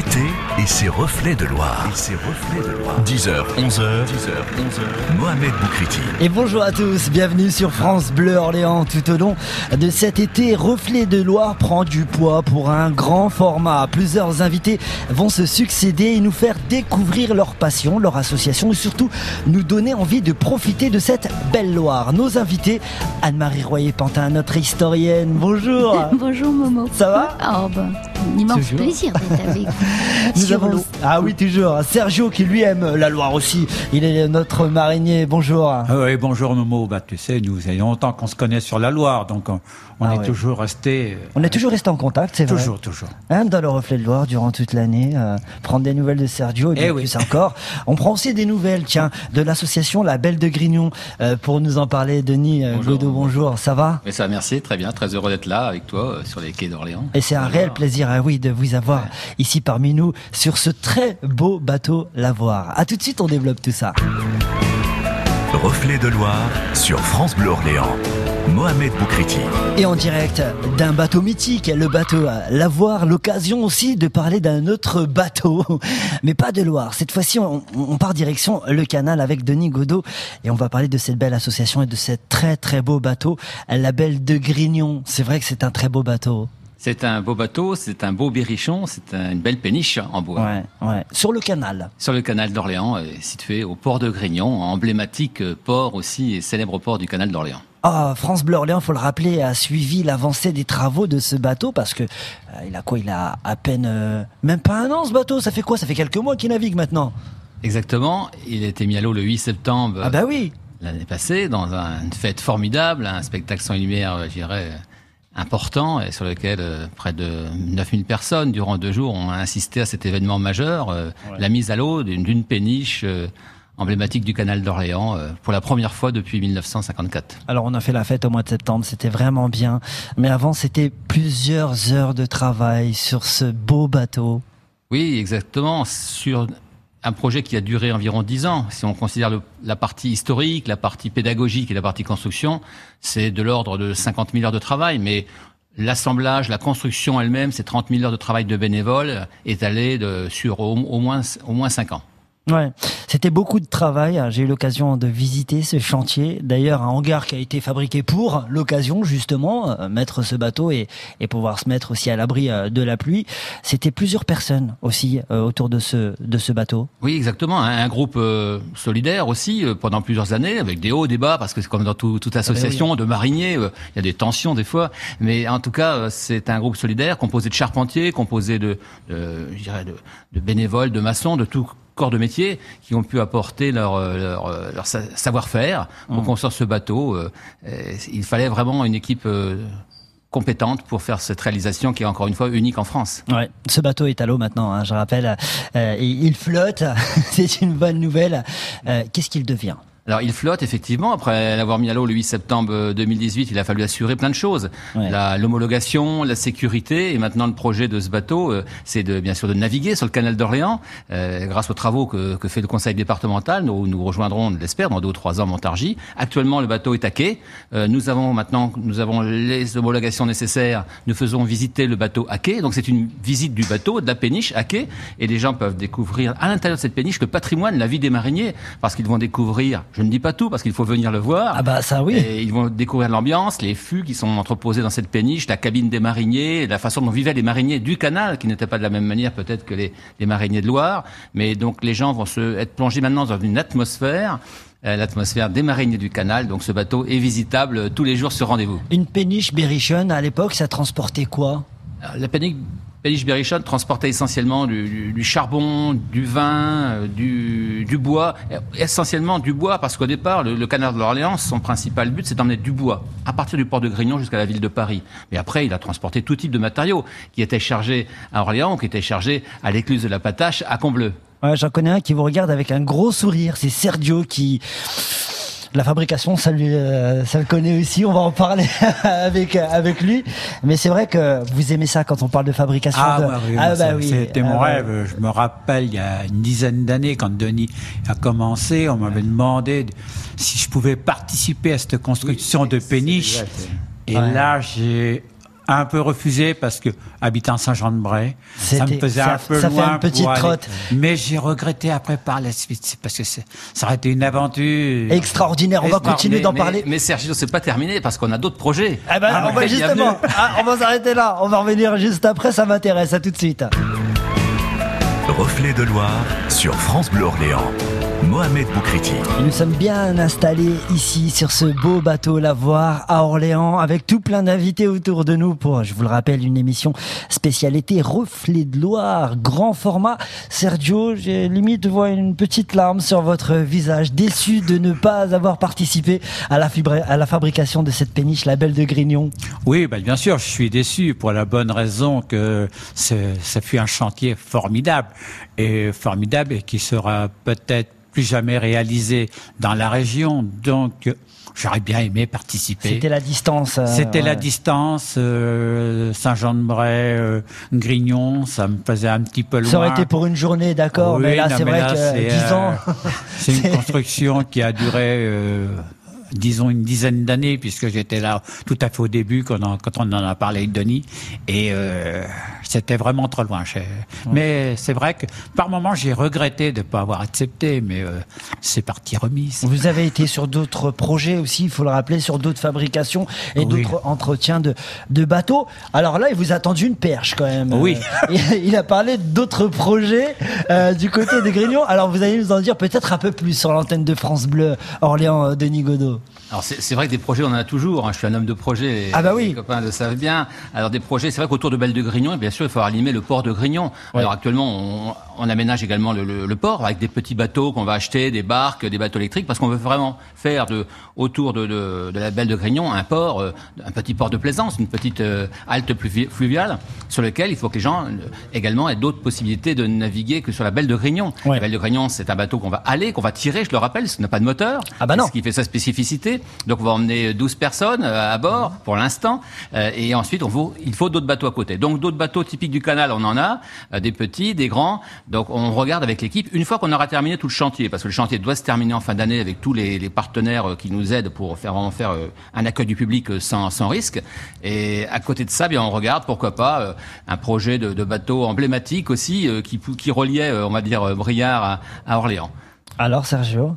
L'été et ses reflets de Loire. Et ses reflets de Loire. 10h, 11h. 10h, 11h. Mohamed Boukriti. Et bonjour à tous, bienvenue sur France Bleu Orléans. Tout au long de cet été, Reflet de Loire prend du poids pour un grand format. Plusieurs invités vont se succéder et nous faire découvrir leur passion, leur association et surtout nous donner envie de profiter de cette belle Loire. Nos invités, Anne-Marie Royer-Pantin, notre historienne. Bonjour. Bonjour Momo. Ça va? Oh ben, un immense Toujours. plaisir d'être avec vous. Nous Sur ah oui toujours Sergio qui lui aime la Loire aussi. Il est notre marinier. Bonjour. Ah oui, bonjour Momo. Bah, tu sais, nous, il y a longtemps qu'on se connaît sur la Loire, donc on, on Ah est ouais. toujours resté. On est toujours resté en contact, c'est vrai. Toujours, toujours. Hein, dans le reflet de Loire durant toute l'année, euh, prendre des nouvelles de Sergio et Eh bien oui. plus encore. On prend aussi des nouvelles, tiens, de l'association La Belle de Grignon. Euh, pour nous en parler, Denis euh, Bonjour. Godot, bonjour, ça va? Mais ça, merci, très bien, très heureux d'être là avec toi euh, sur les quais d'Orléans. et c'est un réel plaisir, ah oui, de vous avoir ici parmi nous sur ce très beau bateau Lavoir. À tout de suite, on développe tout ça. Reflets de Loire sur France Bleu Orléans. Mohamed Boukriti. Et en direct d'un bateau mythique, le bateau à Lavoir, l'occasion aussi de parler d'un autre bateau, mais pas de Loire. Cette fois-ci, on, on part direction le canal avec Denis Godot et on va parler de cette belle association et de cet très très beau bateau, la Belle de Grignon. C'est vrai que c'est un très beau bateau. C'est un beau bateau, c'est un beau berrichon, c'est un- une belle péniche en bois. Ouais, ouais. Sur le canal. Sur le canal d'Orléans, euh, situé au port de Grignon, emblématique euh, port aussi et célèbre port du canal d'Orléans. Ah, France Bleu Orléans, faut le rappeler, a suivi l'avancée des travaux de ce bateau parce que euh, il a quoi Il a à peine, euh, même pas un an ce bateau. Ça fait quoi? Ça fait quelques mois qu'il navigue maintenant. Exactement, il a été mis à l'eau le 8 septembre Ah bah oui. l'année passée dans un- une fête formidable, un spectacle sans lumière, je dirais, important, et sur lequel euh, près de 9000 personnes durant deux jours ont assisté à cet événement majeur, euh, la mise à l'eau d'une d'une péniche euh, emblématique du canal d'Orléans euh, pour la première fois depuis 1954. Alors on a fait la fête au mois de septembre, c'était vraiment bien. Mais avant, c'était plusieurs heures de travail sur ce beau bateau. Oui, exactement, sur un projet qui a duré environ dix ans. Si on considère la partie historique, la partie pédagogique et la partie construction, c'est de l'ordre de 50 000 heures de travail, mais l'assemblage, la construction elle-même, c'est 30 000 heures de travail de bénévoles étalées de, sur moins, au moins 5 ans. Ouais, c'était beaucoup de travail. J'ai eu l'occasion de visiter ce chantier. D'ailleurs, un hangar qui a été fabriqué pour l'occasion, justement, euh, mettre ce bateau et, et pouvoir se mettre aussi à l'abri euh, de la pluie. C'était plusieurs personnes aussi euh, autour de ce, de ce bateau. Oui, exactement. Un, un groupe euh, solidaire aussi euh, pendant plusieurs années, avec des hauts, des bas, parce que c'est comme dans tout- toute association de mariniers, euh, il y a des tensions des fois. Mais en tout cas, c'est un groupe solidaire composé de charpentiers, composé de, de, je dirais de, de bénévoles, de maçons, de tout corps de métier qui ont pu apporter leur, euh, leur, euh, leur savoir-faire pour construire ce bateau. Euh, Il fallait vraiment une équipe compétente pour faire cette réalisation qui est encore une fois unique en France. Ouais, ce bateau est à l'eau maintenant, hein, je rappelle. Euh, il flotte, c'est une bonne nouvelle. Euh, Qu'est-ce qu'il devient? Alors il flotte effectivement, après l'avoir mis à l'eau le 8 septembre euh, 2018, il a fallu assurer plein de choses. Ouais. La- L'homologation, la sécurité, et maintenant le projet de ce bateau, euh, c'est de bien sûr de naviguer sur le canal d'Orléans, euh, grâce aux travaux que, que fait le conseil départemental, nous, nous rejoindrons, on l'espère, dans deux ou trois ans Montargis. Actuellement le bateau est à quai, Euh, nous avons maintenant, nous avons les homologations nécessaires, nous faisons visiter le bateau à quai, donc c'est une visite du bateau, de la péniche à quai, et les gens peuvent découvrir à l'intérieur de cette péniche le patrimoine, la vie des mariniers, parce qu'ils vont découvrir, je ne dis pas tout, parce qu'il faut venir le voir, Ah bah ça oui. et ils vont découvrir l'ambiance, les fûts qui sont entreposés dans cette péniche, la cabine des mariniers, la façon dont vivaient les mariniers du canal, qui n'étaient pas de la même manière peut-être que les, les mariniers de Loire. Mais donc les gens vont se être plongés maintenant dans une atmosphère, euh, l'atmosphère des mariniers du canal. Donc ce bateau est visitable tous les jours sur rendez-vous. Une péniche berrichonne, à l'époque, ça transportait quoi? La péniche, péniche berrichonne transportait essentiellement du, du- du charbon, du vin, euh, du, du bois, euh, essentiellement du bois, parce qu'au départ, le, le canal de l'Orléans, son principal but, c'est d'emmener du bois à partir du port de Grignon jusqu'à la ville de Paris. Mais après, il a transporté tout type de matériaux qui étaient chargés à Orléans, qui étaient chargés à l'écluse de la Patache, à Combleu. Ouais, J'en connais un qui vous regarde avec un gros sourire. C'est Sergio qui... La fabrication, ça, lui, euh, ça le connaît aussi. On va en parler avec avec lui. Mais c'est vrai que vous aimez ça quand on parle de fabrication. Ah, de- ouais, oui, Ah, bah oui. c'était Ah, mon ouais. rêve. Je me rappelle, il y a une dizaine d'années, quand Denis a commencé, on m'avait demandé de- si je pouvais participer à cette construction de péniche. Et Ouais. là, j'ai un peu refusé parce que habitant Saint-Jean-de-Bray, ça me faisait ça- un peu ça fait loin une petite pour aller. trotte. Mais j'ai regretté après par la suite c'est parce que ça aurait été une aventure Extraordinaire. On va continuer d'en parler. Mais Sergio, c'est pas terminé parce qu'on a d'autres projets. Eh ben, Ah, on va justement, ah, on va s'arrêter là. On va revenir juste après. Ça m'intéresse. À tout de suite. Reflet de Loire sur France Bleu Orléans. Mohamed Boukriti. Nous sommes bien installés ici sur ce beau bateau Lavoir à Orléans avec tout plein d'invités autour de nous pour, je vous le rappelle, une émission spécialité Reflet de Loire, grand format. Sergio, j'ai limite vois une petite larme sur votre visage, déçu de ne pas avoir participé à la, à la fabrication de cette péniche, la Belle de Grignon. Oui, ben, bien sûr, je suis déçu pour la bonne raison que ça fut un chantier formidable et formidable et qui sera peut-être plus jamais réalisé dans la région. Donc, j'aurais bien aimé participer. C'était la distance. euh, C'était la distance, euh, Saint-Jean-de-Bray, euh, Grignon, ça me faisait un petit peu loin. Ça aurait été pour une journée, d'accord, Oui, mais là c'est vrai là, que c'est, 10 euh, ans. C'est une construction qui a duré, disons, une dizaine d'années, puisque j'étais là tout à fait au début quand on, quand on en a parlé avec Denis. Et euh, c'était vraiment trop loin. Mais c'est vrai que par moments, j'ai regretté de ne pas avoir accepté, mais euh, c'est partie remise. Vous avez été sur d'autres projets aussi, il faut le rappeler, sur d'autres fabrications et Oui. d'autres entretiens de, de bateaux. Alors là, il vous a tendu une perche quand même. Oui. Euh, il- a parlé d'autres projets du côté de Grignon. Alors vous allez nous en dire peut-être un peu plus sur l'antenne de France Bleu Orléans, Denis Godot. Alors c'est vrai que des projets, on en a toujours. hein. Je suis un homme de projet. Les, Ah bah oui. les copains le savent bien. Alors des projets, c'est vrai qu'autour de Belle de Grignon, bien sûr, il faut animer le port de Grignon. Alors actuellement, on, on aménage également le, le- le port avec des petits bateaux qu'on va acheter, des barques, des bateaux électriques, parce qu'on veut vraiment faire de autour de, de, de la Belle de Grignon un port, euh, un petit port de plaisance, une petite euh, halte fluviale sur lequel il faut que les gens euh, également aient d'autres possibilités de naviguer que sur la Belle de Grignon. Ouais. La Belle de Grignon, c'est un bateau qu'on va aller, qu'on va tirer, je le rappelle, qu'il n'a pas de moteur. Ah bah non. Ce qui fait sa spécificité. Donc on va emmener 12 personnes euh, à bord pour l'instant. Euh, et ensuite, on il faut d'autres bateaux à côté. Donc d'autres bateaux typiques du canal, on en a. euh, des petits, des grands. Donc on regarde avec l'équipe une fois qu'on aura terminé tout le chantier. Parce que le chantier doit se terminer en fin d'année avec tous les, les partenaires qui nous aident pour faire vraiment faire un accueil du public sans, sans risque. Et à côté de ça, bien on regarde pourquoi pas un projet de, de bateau emblématique aussi qui, qui reliait, on va dire, Briard à, à Orléans. Alors Sergio?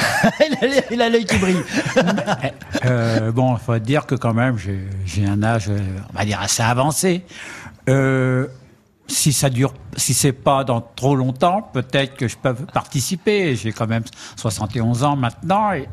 il a l'œil- qui brille. Euh, bon, il faut dire que quand même, j'ai j'ai un âge, euh, on va dire, assez avancé. Euh, si ça dure, si c'est pas dans trop longtemps, peut-être que je peux participer. J'ai quand même 71 ans maintenant et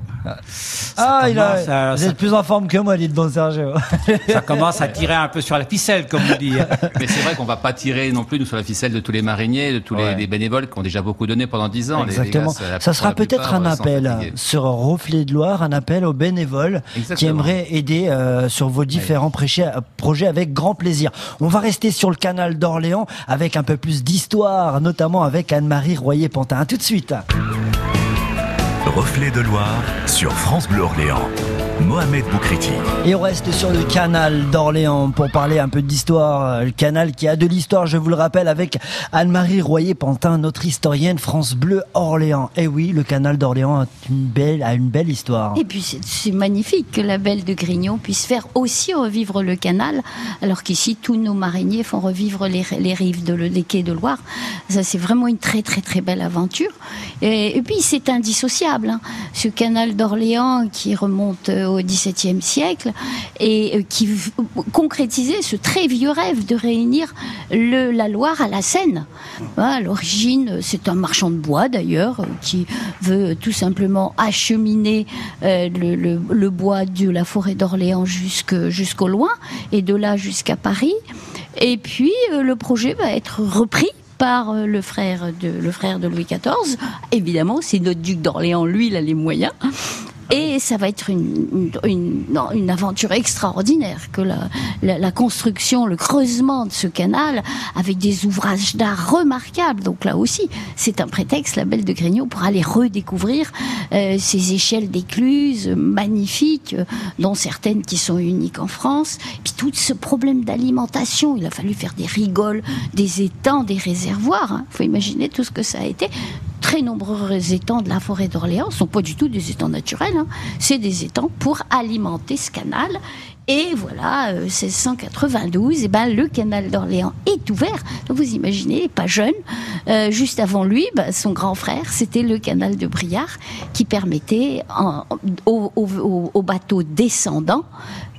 Ah, il a, à- vous ça- êtes plus en forme que moi, dites bon Sergio. ça commence à tirer un peu sur la ficelle, comme on dit. Mais c'est vrai qu'on va pas tirer non plus nous sur la ficelle de tous les mariniers, de tous les, Ouais. les bénévoles qui ont déjà beaucoup donné pendant 10 ans. Les- les Exactement. gars, la- Ça sera peut-être un appel sur Reflet de Loire, un appel aux bénévoles qui aimeraient aider euh, sur vos différents prêchés- euh, projets avec grand plaisir. On va rester sur le canal d'Orléans avec un peu plus d'histoire, notamment avec Anne-Marie Royer-Pantin. Tout de suite. Reflet de Loire sur France Bleu Orléans. Mohamed Boukriti. Et on reste sur le canal d'Orléans pour parler un peu d'histoire. Le canal qui a de l'histoire, je vous le rappelle, avec Anne-Marie Royer-Pantin, notre historienne France Bleu Orléans. Et oui, le canal d'Orléans a une belle, a une belle histoire. Et puis c'est- magnifique que la Belle de Grignon puisse faire aussi revivre le canal, alors qu'ici tous nos mariniers font revivre les, les rives de le, les quais de Loire. Ça c'est vraiment une très très très belle aventure. Et, et puis c'est indissociable. hein. Ce canal d'Orléans qui remonte euh, au XVIIe siècle et euh, qui concrétisait ce très vieux rêve de réunir le, la Loire à la Seine. À l'origine, c'est un marchand de bois d'ailleurs euh, qui veut tout simplement acheminer euh, le, bois de la forêt d'Orléans jusqu'au loin et de là jusqu'à Paris. Et puis euh, le projet va être repris par euh, le frère de le frère de Louis XIV. Évidemment, c'est notre duc d'Orléans, lui, il a les moyens. Et ça va être une, une, aventure extraordinaire que la, construction, le creusement de ce canal avec des ouvrages d'art remarquables. Donc là aussi, c'est un prétexte, la Belle de Grignon, pour aller redécouvrir euh, ces échelles d'écluses magnifiques, euh, dont certaines qui sont uniques en France. Puis tout ce problème d'alimentation, il a fallu faire des rigoles, des étangs, des réservoirs. Il faut imaginer tout ce que ça a été très nombreux étangs de la forêt d'Orléans sont pas du tout des étangs naturels, hein. c'est des étangs pour alimenter ce canal. Et voilà, 1692, et ben, le canal d'Orléans est ouvert. Donc vous imaginez, pas jeune, juste avant lui, ben, son grand frère, c'était le canal de Briard qui permettait aux, bateaux descendants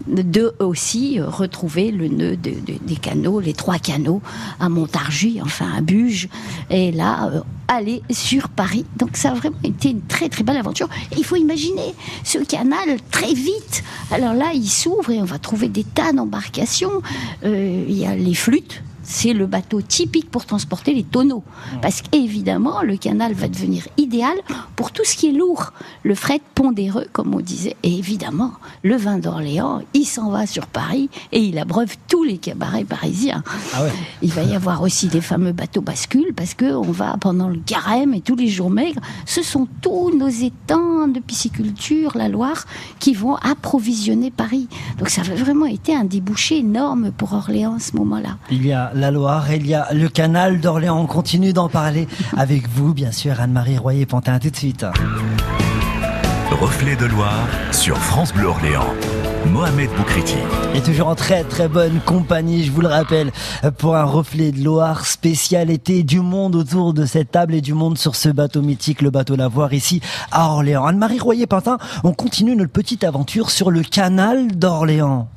de aussi retrouver le nœud des canaux, les trois canaux à Montargis, enfin à Buges, et là aller sur Paris. Donc ça a vraiment été une très très belle aventure. il faut imaginer ce canal très vite. Alors là, il s'ouvre on va trouver des tas d'embarcations. Euh, il y a les flûtes c'est le bateau typique pour transporter les tonneaux. Parce qu'évidemment, le canal va devenir idéal pour tout ce qui est lourd. Le fret pondéreux, comme on disait. Et évidemment, le vin d'Orléans, il s'en va sur Paris et il abreuve tous les cabarets parisiens. Ah il va y avoir aussi des fameux bateaux bascules parce qu'on va pendant le carême et tous les jours maigres, ce sont tous nos étangs de pisciculture, la Loire, qui vont approvisionner Paris. Donc ça a vraiment été un débouché énorme pour Orléans à ce moment-là. Il y a la Loire, il y a le canal d'Orléans. On continue d'en parler avec vous, bien sûr, Anne-Marie Royer-Pantin. Tout de suite. Reflet de Loire sur France Bleu Orléans. Mohamed Boukriti. Et toujours en très très bonne compagnie, je vous le rappelle, pour un reflet de Loire spécial été du monde autour de cette table et du monde sur ce bateau mythique, le bateau Lavoir ici à Orléans. Anne-Marie Royer-Pantin, on continue notre petite aventure sur le canal d'Orléans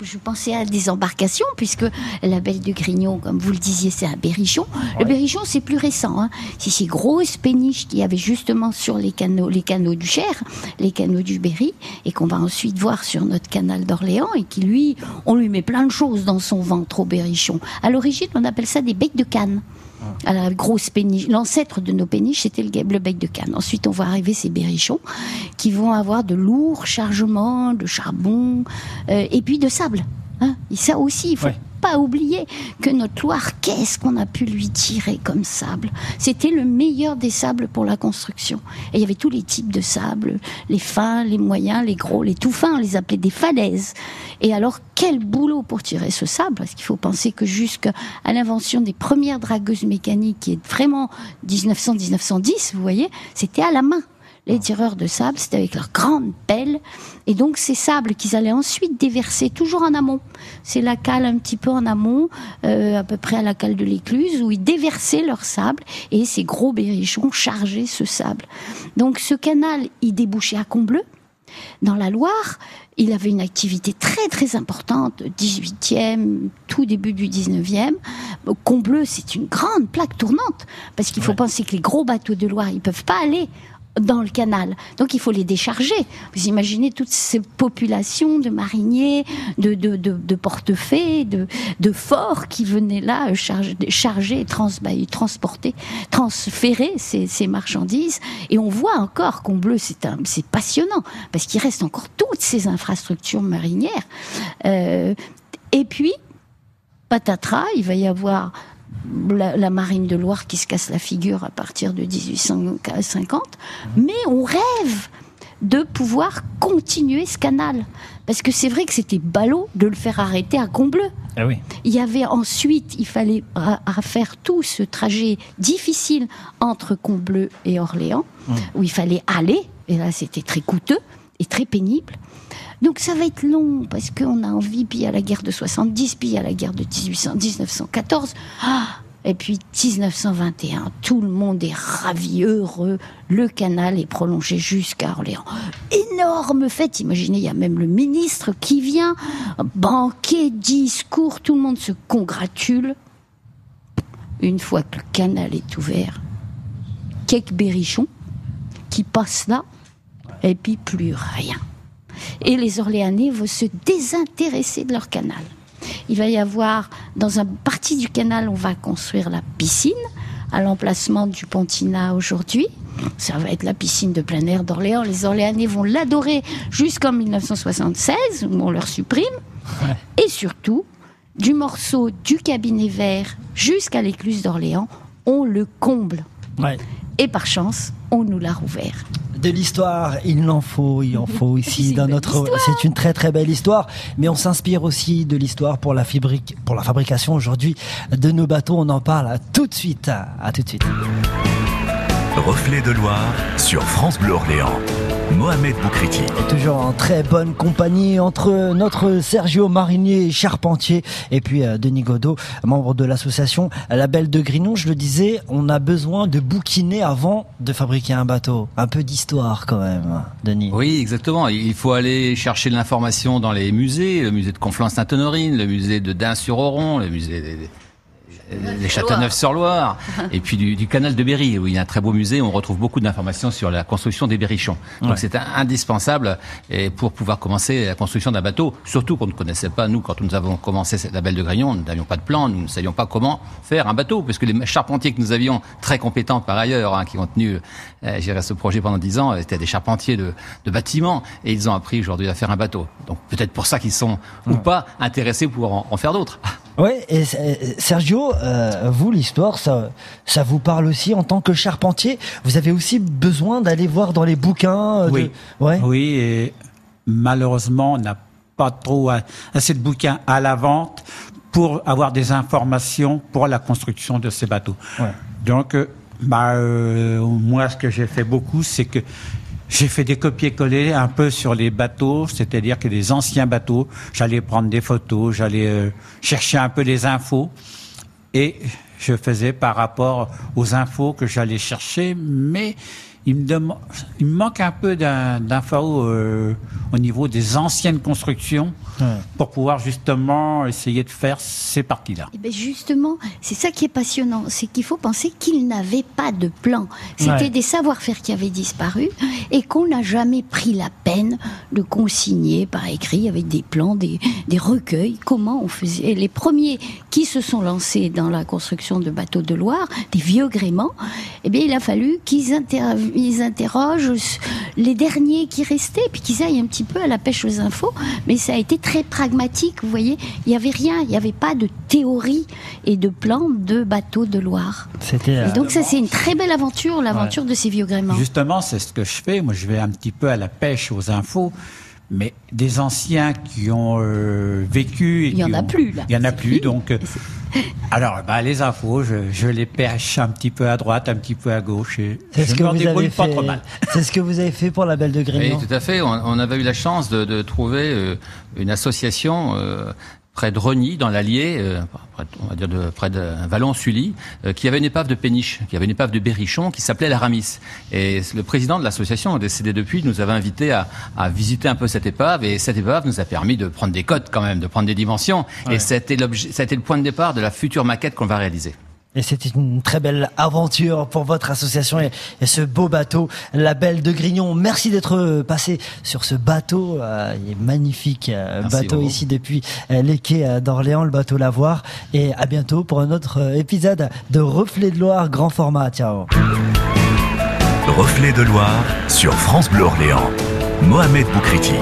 je pensais à des embarcations, puisque la Belle de Grignon, comme vous le disiez, c'est un berrichon. Le berrichon, c'est plus récent. Hein. C'est ces grosses péniches qu'il y avait justement sur les canaux, les canaux du Cher, les canaux du Berry, et qu'on va ensuite voir sur notre canal d'Orléans, et qui, lui, on lui met plein de choses dans son ventre au berrichon. À l'origine, on appelle ça des becs de canne à la grosse péniche. L'ancêtre de nos péniches, c'était le, bec de canne. Ensuite, on va arriver ces berrichons qui vont avoir de lourds chargements de charbon euh, et puis de sable. Hein. ça aussi, il faut pas oublier que notre Loire, qu'est-ce qu'on a pu lui tirer comme sable? C'était le meilleur des sables pour la construction. Et il y avait tous les types de sable, les fins, les moyens, les gros, les tout fins, on les appelait des falaises. Et alors, quel boulot pour tirer ce sable? Parce qu'il faut penser que jusqu'à l'invention des premières dragueuses mécaniques, qui est vraiment 1900-1910, vous voyez, c'était à la main les tireurs de sable, c'était avec leurs grandes pelles. Et donc ces sables qu'ils allaient ensuite déverser toujours en amont. C'est la cale un petit peu en amont, euh, à peu près à la cale de l'écluse, où ils déversaient leur sable et ces gros berrichons chargeaient ce sable. Donc ce canal, il débouchait à Combleu. Dans la Loire, il avait une activité très très importante, 18e, tout début du 19e. Combleu, c'est une grande plaque tournante, parce qu'il faut penser que les gros bateaux de Loire, ils peuvent pas aller dans le canal. Donc il faut les décharger. Vous imaginez toutes ces populations de mariniers, de, de, de, de portefaix, de, de forts qui venaient là euh, charger, charger trans, bah, transporter, transférer ces, ces, marchandises. Et on voit encore bleu c'est c'est passionnant parce qu'il reste encore toutes ces infrastructures marinières. Euh, et puis, patatras, il va y avoir la, marine de Loire qui se casse la figure à partir de 1850, mais on rêve de pouvoir continuer ce canal. Parce que c'est vrai que c'était ballot de le faire arrêter à Combleu. Ah oui. Il y avait ensuite, il fallait faire tout ce trajet difficile entre Combleu et Orléans, mmh. où il fallait aller, et là c'était très coûteux et très pénible. Donc ça va être long parce qu'on a envie, puis il y la guerre de 70, puis il y la guerre de 1800, 1914. Ah, et puis 1921, tout le monde est ravi, heureux. Le canal est prolongé jusqu'à Orléans. Énorme fête, imaginez, il y a même le ministre qui vient, banquet, discours, tout le monde se congratule. Une fois que le canal est ouvert, quelques berrichons qui passent là, et puis plus rien et les Orléanais vont se désintéresser de leur canal. Il va y avoir, dans une partie du canal, on va construire la piscine à l'emplacement du Pontina aujourd'hui. Ça va être la piscine de plein air d'Orléans. Les Orléanais vont l'adorer jusqu'en 1976, où on leur supprime. Et surtout, du morceau du cabinet vert jusqu'à l'écluse d'Orléans, on le comble. Et par chance, on nous l'a rouvert de l'histoire, il en faut, il en faut ici dans notre. C'est une très très belle histoire, mais on s'inspire aussi de l'histoire pour la fabrique, pour la fabrication aujourd'hui de nos bateaux. On en parle tout de suite. À tout de suite. Reflet de Loire sur France Bleu Orléans. Mohamed Boukriti. Toujours en très bonne compagnie entre notre Sergio Marinier, charpentier, et puis euh, Denis Godot, membre de l'association La Belle de Grignon. Je le disais, on a besoin de bouquiner avant de fabriquer un bateau. Un peu d'histoire quand même, Denis. Oui, exactement. Il faut aller chercher l'information dans les musées, le musée de Conflans-Sainte-Honorine, le musée de Dain-sur-Oron, le musée des les Châteauneuf-sur-Loire, et puis du, du, canal de Berry, où il y a un très beau musée, où on retrouve beaucoup d'informations sur la construction des berrichons. Donc c'est indispensable et pour pouvoir commencer la construction d'un bateau, surtout qu'on ne connaissait pas, nous, quand nous avons commencé cette label de Grignon, nous n'avions pas de plan, nous ne savions pas comment faire un bateau, puisque les charpentiers que nous avions, très compétents par ailleurs, hein, qui ont tenu, euh, ce projet pendant dix ans, étaient des charpentiers de, de bâtiments, et ils ont appris aujourd'hui à faire un bateau. Donc peut-être pour ça qu'ils sont, ou pas, intéressés pour en, en faire d'autres. Oui, et Sergio, euh, vous, l'histoire, ça, ça vous parle aussi en tant que charpentier? Vous avez aussi besoin d'aller voir dans les bouquins. Euh, oui. Ouais. Oui, et malheureusement, on n'a pas trop assez de bouquins à la vente pour avoir des informations pour la construction de ces bateaux. Ouais. Donc, euh, bah, euh, moi, ce que j'ai fait beaucoup, c'est que j'ai fait des copier-coller un peu sur les bateaux, c'est-à-dire que les anciens bateaux, j'allais prendre des photos, j'allais euh, chercher un peu les infos. Et je faisais par rapport aux infos que j'allais chercher, mais il me, il me manque un peu d'infos euh, au niveau des anciennes constructions pour pouvoir justement essayer de faire ces parties-là. Eh ben justement, c'est ça qui est passionnant, c'est qu'il faut penser qu'il n'avait pas de plan. C'était des savoir-faire qui avaient disparu et qu'on n'a jamais pris la peine de consigner par écrit avec des plans, des, des recueils, comment on faisait. Et les premiers qui se sont lancés dans la construction de bateaux de Loire, des vieux gréments, eh bien, il a fallu qu'ils interviennent ils interrogent les derniers qui restaient, puis qu'ils aillent un petit peu à la pêche aux infos. Mais ça a été très pragmatique, vous voyez. Il n'y avait rien, il n'y avait pas de théorie et de plan de bateau de Loire. C'était. donc ça, c'est une très belle aventure, l'aventure de ces vieux gréments. Justement, c'est ce que je fais. Moi, je vais un petit peu à la pêche aux infos mais des anciens qui ont euh, vécu. il n'y en a plus, là. Il n'y en a plus, donc. Euh, alors, bah, les infos, je, les pêche un petit peu à droite, un petit peu à gauche. Et c'est ce que vous avez fait. C'est ce que vous avez fait pour la Belle de Grignon. Oui, tout à fait. On, avait eu la chance de, trouver euh, une association près de Reny, dans l'Allier, euh, on va dire de, près de Vallon-Sully, euh, qui avait une épave de péniche, qui avait une épave de berrichon qui s'appelait l'Aramis. Et le président de l'association, décédé depuis, nous avait invité à, à, visiter un peu cette épave. Et cette épave nous a permis de prendre des cotes quand même, de prendre des dimensions. Et c'était le point de départ de la future maquette qu'on va réaliser. Et c'était une très belle aventure pour votre association et, ce beau bateau, la Belle de Grignon. Merci d'être passé sur ce bateau, euh, il est magnifique euh, bateau ici depuis euh, les quais d'Orléans, le bateau Lavoir. Et à bientôt pour un autre épisode de Reflet de Loire grand format. Ciao. Reflet de Loire sur France Bleu Orléans. Mohamed Boukriti.